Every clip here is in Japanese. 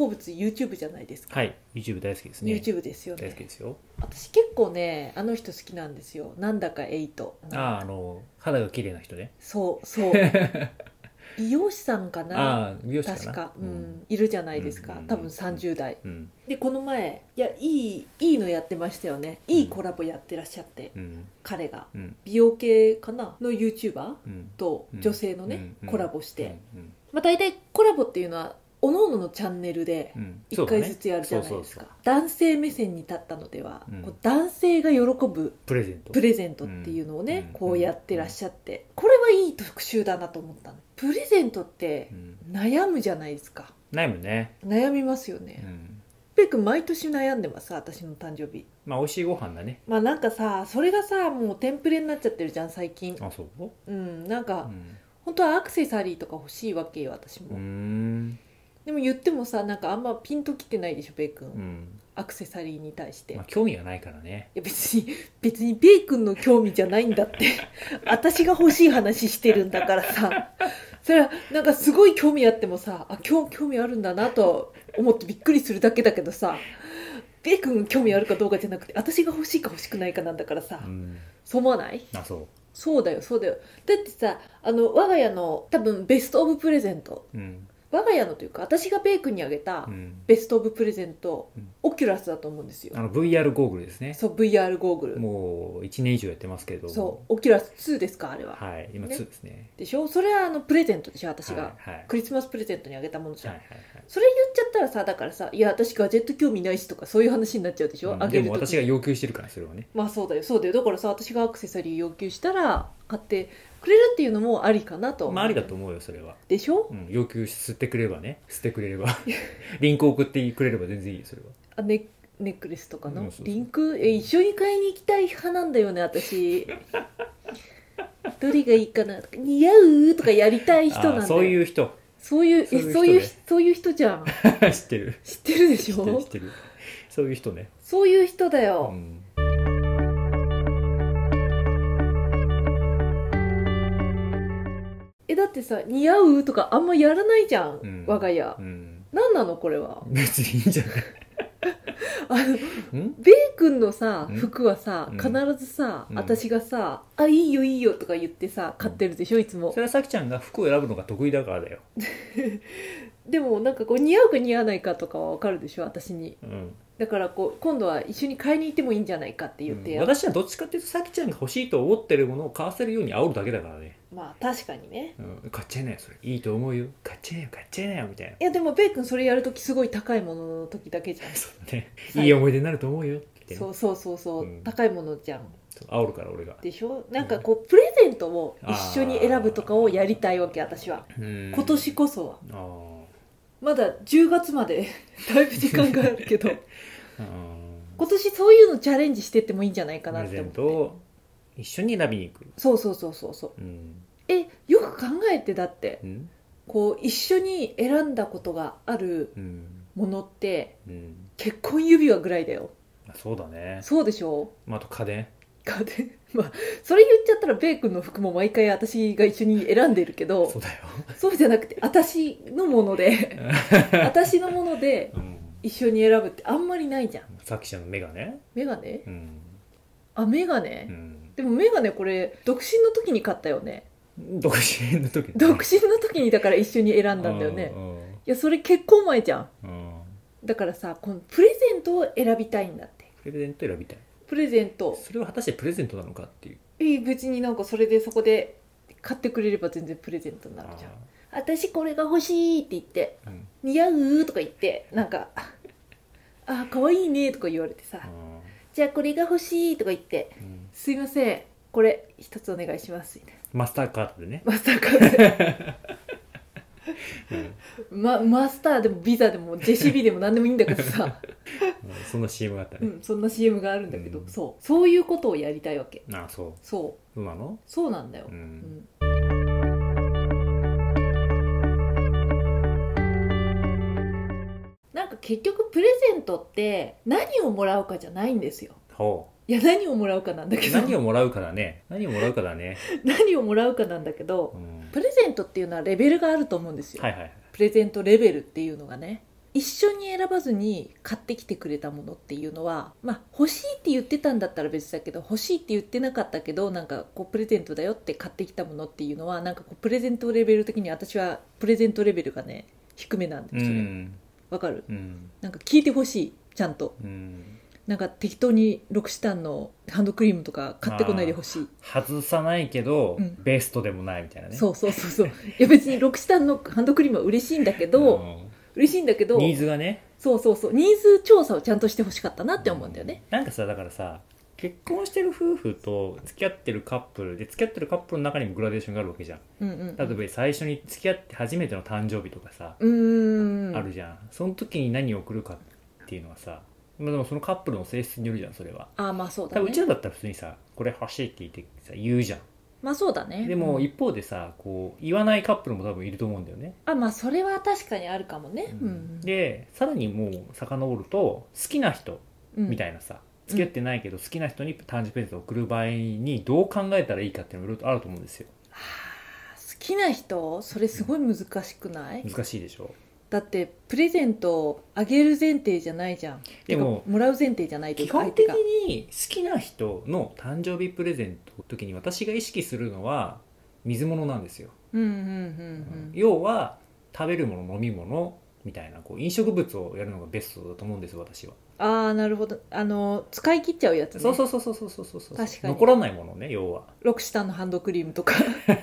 好物 YouTube じゃないですか、はい。YouTube 大好きですね。YouTube ですよね。大好きですよ。私結構ねあの人好きなんですよ。なんだかエイト。あああの肌が綺麗な人ね。そうそう。美容師さんかな？ああ美容師かな。確か、うん。いるじゃないですか、うん。多分30代うん。でこの前いやいいいいのやってましたよね。いいコラボやってらっしゃって、うん。彼が。うん。美容系かな？の YouTuber うん。と女性のね、うん。コラボして、うん。まあ、大体コラボっていうのはおのおののチャンネルでうん。1回ずつやるじゃないですか、男性目線に立ったのでは、うん。こう男性が喜ぶプレゼント。プレゼントっていうのをね、うん。こうやってらっしゃって、これはいい特集だなと思ったの。プレゼントってうん。悩むじゃないですか。悩むね。悩みますようね、ん。ペイ君毎年悩んでます私の誕生日。まあ美味しいご飯だね。まあなんかさそれがさもうテンプレになっちゃってるじゃん最近。あそう？うんなんうか、ん。本当はアクセサリーとか欲しいわけよ私も、うーんでも言ってもさなんかあんまピンときてないでしょベイ君、うん。アクセサリーに対して、まあ興味がないからね。いや別に別にベイ君の興味じゃないんだって。私が欲しい話してるんだからさ。それはなんかすごい興味あってもさあ興興味あるんだなと思ってびっくりするだけだけどさ。ベイ君興味あるかどうかじゃなくて私が欲しいか欲しくないかなんだからさ、うん。そう思わない？あそう。そうだよそうだよ。だってさあの我が家の多分 best of present うん我が家のというか私がベイ君にあげたうん。 best of present、うん。 Oculus だと思うんですよ。あの VR ゴーグルですね。そう VR ゴーグル。もう1年以上やってますけれど。もそう Oculus 2ですかあれは、はい今ね。2ですね。でしょ？それはあのプレゼントでしょ私が、はいはい。クリスマスプレゼントにあげたものじゃん、はいはいはい。それ言っちゃったらさだからさ「いや私ガジェット興味ないし」とかそういう話になっちゃうでしょ、うんであげる時。も私が要求してるからそれはね。まあそうだよ。そうだよ。だからさ私がアクセサリー要求したら買ってくれるっていうのもありかなと。まあありだと思うよそれは、でしょ？うん、要求吸ってくれればね。吸ってくれれば。リンク送ってくれれば全然いいよそれは。あネネックレスとかの、うんそうそう。リンク？え一緒に買いに行きたい派なんだよね私。どれがいいかなとか似合う？とかやりたい人なんだよ。あそういう人。そういうそういうえそういうそういう人じゃん。知ってる。知ってるでしょ？知ってる知ってる。そういう人ね、そういう人だうよ、ん、ってさ似合うとかあんまやらないじゃん、うん。我が家。うん、何なのこれは？別にいいんじゃない？あのうん？ベイ君のさうん？服はさうん。必ずさ、うん。私がさ「あいいよいいよ」とか言ってさ買ってるでしょいつも。それはさきちゃんが服を選ぶのが得意だからだよ、でもなんかこう似合うか似合わないかとかは分かるでしょ私に。うん。だからこう今度は一緒に買いに行ってもいいんじゃないかって言ってや、私はどっちかっていうとさきちゃんが欲しいと思ってるものを買わせるように煽るだけだからね、まあ確かにね。うん、買っちゃいなよそれ。いいと思うよ。買っちゃいなよ買っちゃいなよみたいな。いやでもベイ君それやるときすごい高いものの時だけじゃん。そうだね。はい。いい思い出になると思うよってねそうそうそうそう、うん。高いものじゃん。そう煽るから俺が。でしょ？なんかこうプレゼントを一緒に選ぶとかをやりたいわけ私は。今今年こそは。あまだ10月まで だいぶ時間があるけど。今年そういうのチャレンジしてってもいいんじゃないかなって思って。トを一緒に選びに行く。そうそうそうそうそう。うんえよく考えてだってうん。こう一緒に選んだことがあるうん。ものってうん。結婚指輪ぐらいだよ。あそうだね、そうでしょ？まあ、あと家電。家電。まあそれ言っちゃったらベイ君の服も毎回私が一緒に選んでるけどそうだよ、そうじゃなくて私のもので 私のものでうん、一緒に選ぶってあんまりないじゃん。さきちゃんのメガネ？メガネ？うん、あメガネ、うん、でもメガネこれ独身の時に買ったよね独身の時ね。独身の時にだから一緒に選んだんだよね。うんいやそれ結婚前じゃん。うん。だからさこのプレゼントを選びたいんだって。プレゼント選びたい。プレゼント。それは果たしてプレゼントなのかっていう。えー別になんかそれでそこで買ってくれれば全然プレゼントになるじゃん。私これが欲しいって言ってうん。似合うとか言ってなんか「あ可愛いね」とか言われてさ。あ「じゃあこれが欲しい」とか言ってーうん「すいませんこれ一つお願いします」みたいなマスターカードでね、マスターカードで。うん。ま、マスターでもビザでも JCB でも何でもいいんだけどさ、うん。そんな CM があったね、うん、そんな CM があるんだけど、うん。そう。そういうことをやりたいわけ。ああそう。そう。そうなの？そうなんだよ、ううん。んなんか結局プレゼントって何をもらうかじゃないんですよ。ほいや何をもらうかなんだうけど。何をもらうかだね。何をもらうかだね、何をもらうかなんだけどうん、プレゼントっていうのはレベルがあると思うんですよ、はいはいはい。プレゼントレベルっていうのがね。一緒に選ばずに買ってきてくれたものっていうのはまあ欲しいって言ってたんだったら別だけど欲しいって言ってなかったけどなんかこうプレゼントだよって買ってきたものっていうのはなんかこうプレゼントレベル的に私はプレゼントレベルがね低めなんうですよわ、ん。かる？うん。なんか聞いてほしいちゃんと。うんなんか適当にロクシタンのハンドクリームとか買ってこないでほしい。外さないけど、うん。ベストでもないみたいなね。そうそうそうそう。いや別にロクシタンのハンドクリームは嬉しいんだけど、嬉しいんだけどニーズがね。そうそうそう。ニーズ調査をちゃんとしてほしかったなって思うんだよね。なんかさだからさ結婚してる夫婦と付き合ってるカップルで付き合ってるカップルの中にもグラデーションがあるわけじゃん。うんうん例えば最初に付き合って初めての誕生日とかさ、うーん。あるじゃん。その時に何を送るかっていうのはさまあでもそのカップルの性質によるじゃんそれは。ああまあそうだね。うちらだったら普通にさこれ欲しいって言ってさ言うじゃん。まあそうだね。でもうん。一方でさこう言わないカップルも多分いると思うんだよね、あまあそれは確かにあるかもね。うん。でさらにもう遡ると好きな人みたいいなさ、付き合ってないけど好きな人に誕生日プレゼントを送る場合にどう考えたらいいかっていうのもいろいろとあると思うんですよ。好きな人？それすごい難しくない？難しいでしょだってプレゼントをあげる前提じゃないじゃん。でももらう前提じゃないというか基本的相手がに好きな人の誕生日プレゼントの時に私が意識するのは水物なんですよ、うんうんうん要は食べるもの飲み物みたいなこう飲食物をやるのがベストだと思うんです私は、うんああなるほど。あの使い切っちゃうやつね。そうそうそうそうそうそうそう確かに。残らないものね要は。ロクシタンのハンドクリームとか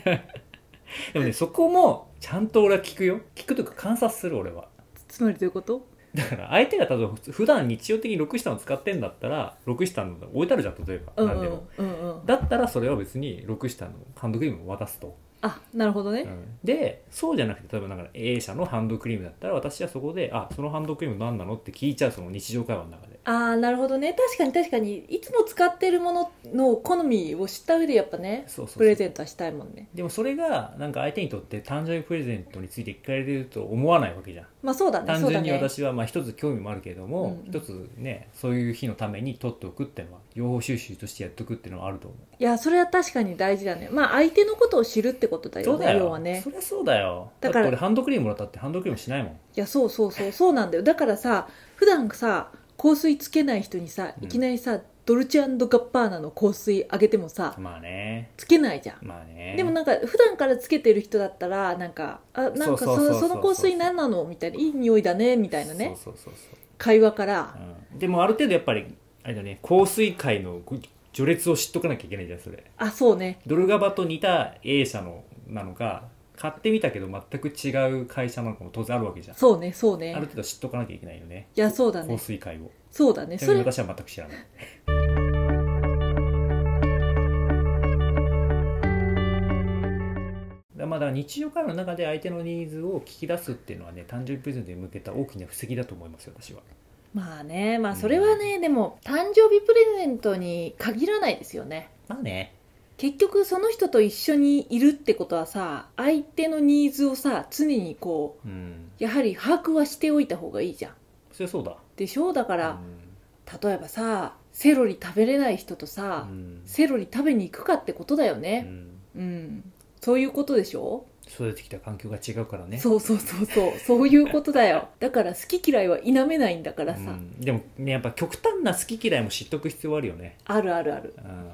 でもねそこもちゃんと俺は聞くよ。聞くというか観察する俺は。つまりどういうこと？だから相手が例えば普段日常的にロクシタンを使ってんだったらロクシタンの置いてあるじゃん例えば、うんうん何でもうん。うんだったらそれは別にロクシタンのハンドクリームを渡すと、あなるほどね、うん。でそうじゃなくて例えばなんか A 社のハンドクリームだったら私はそこで「あそのハンドクリーム何なの?」って聞いちゃうその日常会話の中でああなるほどね。確かに確かに。いつも使ってるものの好みを知った上でやっぱねそうそうそう。プレゼントはしたいもんね。でもそれがなんか相手にとって誕生日プレゼントについて聞かれると思わないわけじゃん。まあそうだね単純にそうだね。私はまあ一つ興味もあるけれども、うん一つねそういう日のために取っておくっていうのは情報収集としてやっておくっていうのはあると思う。いやそれは確かに大事だね。まあ相手のことを知るってことだよねそうだよ。要はね。そりゃそうだよ。だだからって俺ハンドクリームもらったってハンドクリームしないもん。いやそうそうそう。そうなんだよ。だからさ普段さ香水つけない人にさうん。いきなりさ、ドルチェガッパーナの香水あげてもさまあね。つけないじゃん。まあね。でもなんか普段からつけてる人だったらなんか「あなんかそうそうそうそうそその香水何なの?」みたいな「いい匂いだね」みたいなね。そうそうそうそう。会話から。うん。でもある程度やっぱりあれだね香水界の序列を知っとかなきゃいけないじゃんそれ。あそうね。ドルガバと似た A 社のなのか買ってみたけど全く違う会社なのかも当然あるわけじゃん、そうねそうあるね程度知っとかなきゃいけないよね。いやそうだ香ね水界を。そうだね。それ私は全く知らない。だまあだ日常会話の中で相手のニーズを聞き出すっていうのはね誕生日プレゼントに向けた大きな布石だと思いますよ私は。まあねまあそれはね、でも誕生日プレゼントに限らないですよね。まあね結局その人と一緒にいるってことはさ相手のニーズをさ常にこうん。うやはり把握はしておいた方がいいじゃん。そりゃそうだ。でしょ？だか、から例えばさセロリ食べれない人とさ、うん。セロリ食べに行くかってことだようねん。うん、そういうことでしょ、育ててきた環境が違うからね。そうそうそうそう。そういうことだよ。だから好き嫌いは否めないんだからさ、うん。でもねやっぱ極端な好き嫌いも知っとく必要あるよね、あるあるある。うん、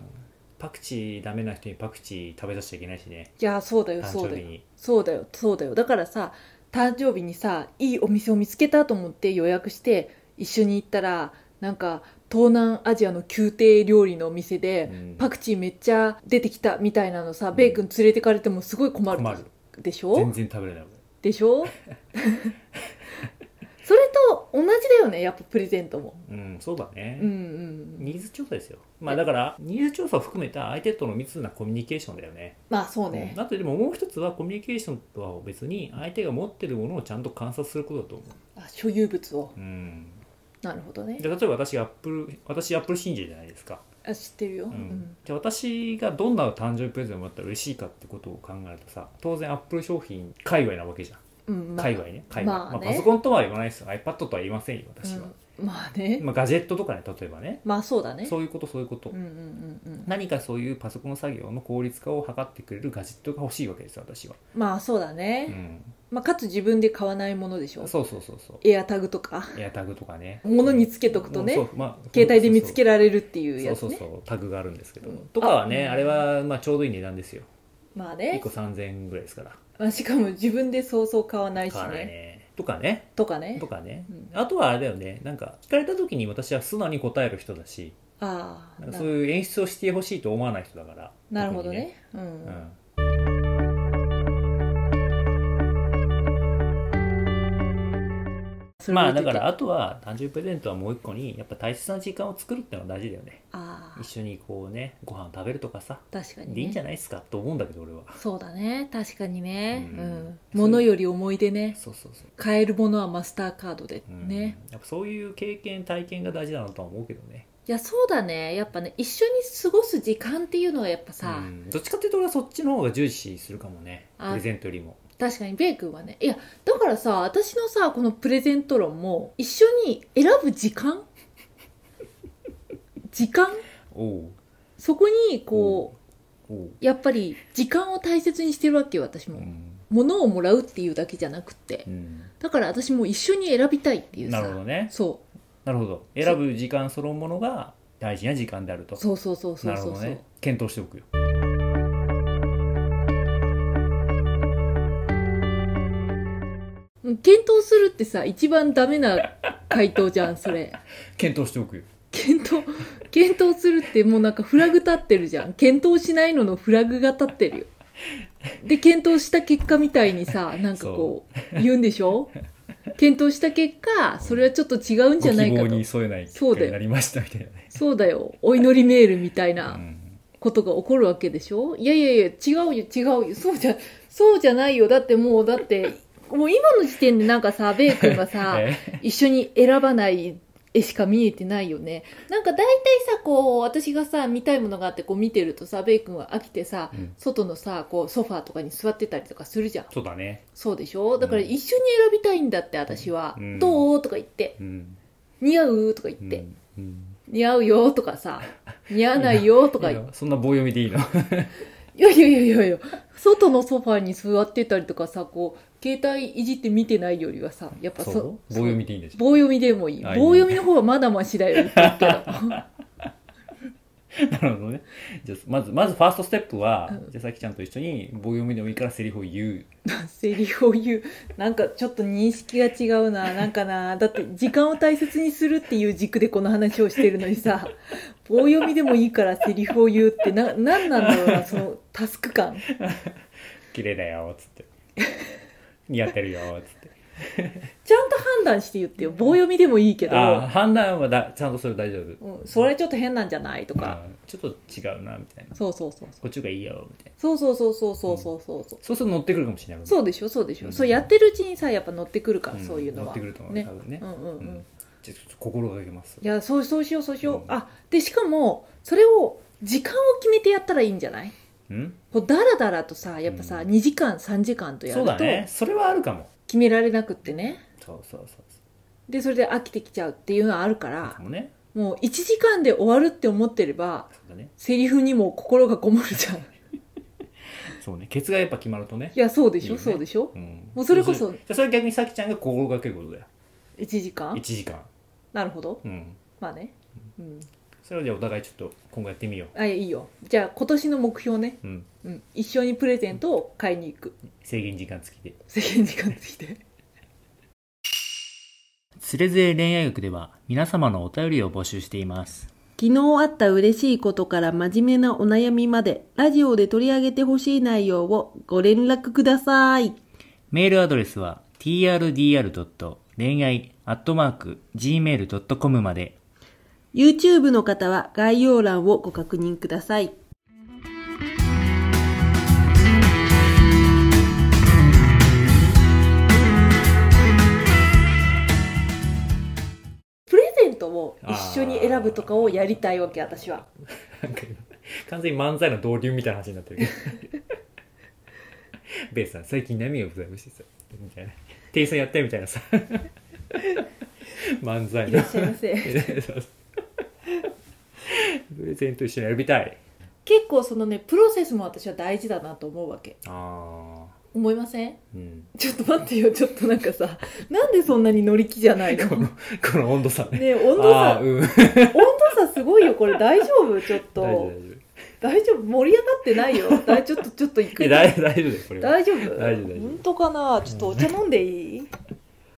パクチーダメな人にパクチー食べさせちゃいけないしね。いやそうだよ誕そうだよ。そうだよそうだよ。だからさ誕生日にさいいお店を見つけたと思って予約して一緒に行ったらなんか東南アジアの宮廷料理のお店で、うん。パクチーめっちゃ出てきたみたいなのさベイ君連れてかれてもすごい困る困る。でしょ？全然食べれないでしょ？それと同じだよねやっぱプレゼントも。うんそうだね、うんうんニーズ調査ですよ。まあだからニーズ調査を含めた相手との密なコミュニケーションだよね。まあそうね。あとでももう一つはコミュニケーションとは別に相手が持ってるものをちゃんと観察することだと思あ所有物を。ううん。なるほどね。で例えば私アップル私アップル信者じゃないですか、あ知ってるよ、ううん。んじゃあ私がどんな誕生日プレゼントをもらったら嬉しいかってことを考えるとさ当然アップル商品界隈なわけじゃんうんまあ界隈ね。界隈、まあね。パソコンとは言わないですよ。iPad とは言いませんよ私は、うん、まあね。まあ、ガジェットとかね例えばね。まあそうだね。そういうことそういうこと、うんうんうんうん。何かそういうパソコン作業の効率化を図ってくれるガジェットが欲しいわけですよ私は、まあそうだうね、ん、まあ、かつ自分で買わないものでしょ。そうそうそうそう。エアタグとか。エアタグとかね。物につけとくとね。そう。まあ、携帯で見つけられるっていうそうやつね。そうそうタグがあるんですけど、うん。とかはねああれはまあちょうどいい値段ですよ。1まあね。個3000円ぐらいですから。まあ、しかも自分でそうそう買わないし買わないね。ねとかね。とかね。とかね、うん。あとはあれだよね。なんか聞かれた時に私は素直に答える人だし。ああなんかそういう演出をしてほしいと思わない人だから。なるほどね。う特にね。ん、うん、まあだからあとは誕生日プレゼントはもう一個にやっぱ大切な時間を作るってのは大事だよね。ああ。一緒にこうねご飯食べるとかさ確かに、ね、でいいんじゃないですかと思うんだけど俺は。そうだね。確かにね。ううん。ん、物より思い出ね。そうそうそう。買えるものはマスターカードでうん。ね、やっぱそういう経験体験が大事だなとは思うけどね。いやそうだね。やっぱね一緒に過ごす時間っていうのはやっぱさ、うん。どっちかっていうと俺はそっちの方が重視するかもね。あプレゼントよりも確かにベイ君はね。いやだからさ私のさこのプレゼント論も一緒に選ぶ時間？時間？そこにこう、やっぱり時間を大切にしてるわけよ私も、うん。物をもらうっていうだけじゃなくって。うん。だから私も一緒に選びたいっていうさ。なるほどね。そなるほど。選ぶ時間そのものが大事な時間であると。うそうそうそうそうそう。そう、ね。検討しておくよ検討するってさ一番ダメな回答じゃんそれ。検討しておくよ。検討検討するってもうなんかフラグ立ってるじゃん。検討しないののフラグが立ってるよ。で検討した結果みたいにさなんかこう言うんでしょ？検討した結果それはちょっと違うんじゃないかと。ご希望に添えない結そうだよ。果になりましたみたいなね。そうだよ。お祈りメールみたいうなん。ことが起こるわけでしょ？いやいやいや違うよ違うよ。そうじゃそうじゃないよ。だってもうだってもう今の時点でなんかさベイ君がさ え一緒に選ばない絵しか見えてないよね。なんか大体さこう私がさ見たいものがあってこう見てるとさベイ君は飽きてさ、うん。外のさこうソファーとかに座ってたりとかするじゃん。そうだね。そうでしょ？だからうん。一緒に選びたいんだって私は「うん。どう?」とか言って。うん「似合う?」とか言って。うん。うん「似合うよ」とかさ「似合わないよ」とかい言って。やそんな棒読みでいいの？いやいやいやいやいや外のソファーに座ってたりとかさこう携帯いじって見てないよりはさやっぱそそう？棒読みでいいんで棒読みでもいい。あ棒読みの方がまだマシだよ言ってるけど なるほどね。じゃあまずまずファーストステップは、うん。じゃあさきちゃんと一緒に棒読みでもいいからセリフを言う。セリフを言う。なんかちょっと認識が違うな。なんかな。だって時間を大切にするっていう軸でこの話をしてるのにさ棒読みでもいいからセリフを言うってな何なんだろうなそのタスク感。綺麗だよっつって。似合ってるよっつって ちゃんと判断して言ってよ。棒読みでもいいけど、ああ判断はだちゃんとそれ大丈夫。うん、それちょっと変なんじゃないとか。あーちょっと違うなみたいな。そうそうそうこっちがいいよみたいな。そうそうそうそうそうそうそうそうそう。すると乗ってくるかもしれないそうでしょそうでしょ、うん。そうやってるうちにさやっぱ乗ってくるから、んそういうのは。乗ってくると思う、ね多分ね、うんうんうん、うん。じゃあちょっと心がけます。いやそうそうしようそうしよう、うん。あでしかもそれを時間を決めてやったらいいんじゃない？うん。こうダラダラとさやっぱさ、うん。2時間3時間とやそうるとだね。それはあるかも決められなくってね。そうそうそうでそれで飽きてきちゃうっていうのはあるからかもね。もう1時間で終わるって思ってればそうだね。セリフにも心がこもるじゃん。い そうね。ケツがやっぱ決まるとね。やそうでしょ？いいよね。そうでしょ？うん。もうそれこそじゃあそれ逆にさきちゃんが心がけることだよ。1時間？1時間。なるほど。うん。まあね。うんそれをじゃあお互いちょっと今後やってみよあいやいいよ。じゃあ今年の目標ね、ううん。うん、一緒にプレゼントを買いに行く。制限時間付きで。制限時間ついて つれづれ恋愛学では皆様のお便りを募集しています。昨日あった嬉しいことから真面目なお悩みまでラジオで取り上げてほしい内容をご連絡ください。メールアドレスは trdr. 恋愛 .gmail.com まで YouTube の方は概要欄をご確認ください。プレゼントを一緒に選ぶとかをやりたいわけ私は。なんか今完全に漫才の導入みたいな話になってるけど。ベイさん最近何がございましてさみたいな。店員さんやってみたいなさ。漫才の。いらっしゃいませ プレゼント一緒に選びたい。結構そのねプロセスも私は大事だなと思うわけ。ああ思いません？うん、ちょっと待ってよ。ちょっとなんかさなんでそんなに乗り気じゃないの？このこの温度差ね。ねえ温度差。うん。温度差すごいよこれ。大丈夫？ちょっと。大丈夫大丈夫。盛り上がってないよ。大ちょっとちょっと行く大丈夫大丈夫大丈夫だよこれは。大丈夫？大丈夫大丈夫。本当かな？ちょっとお茶飲んでいい？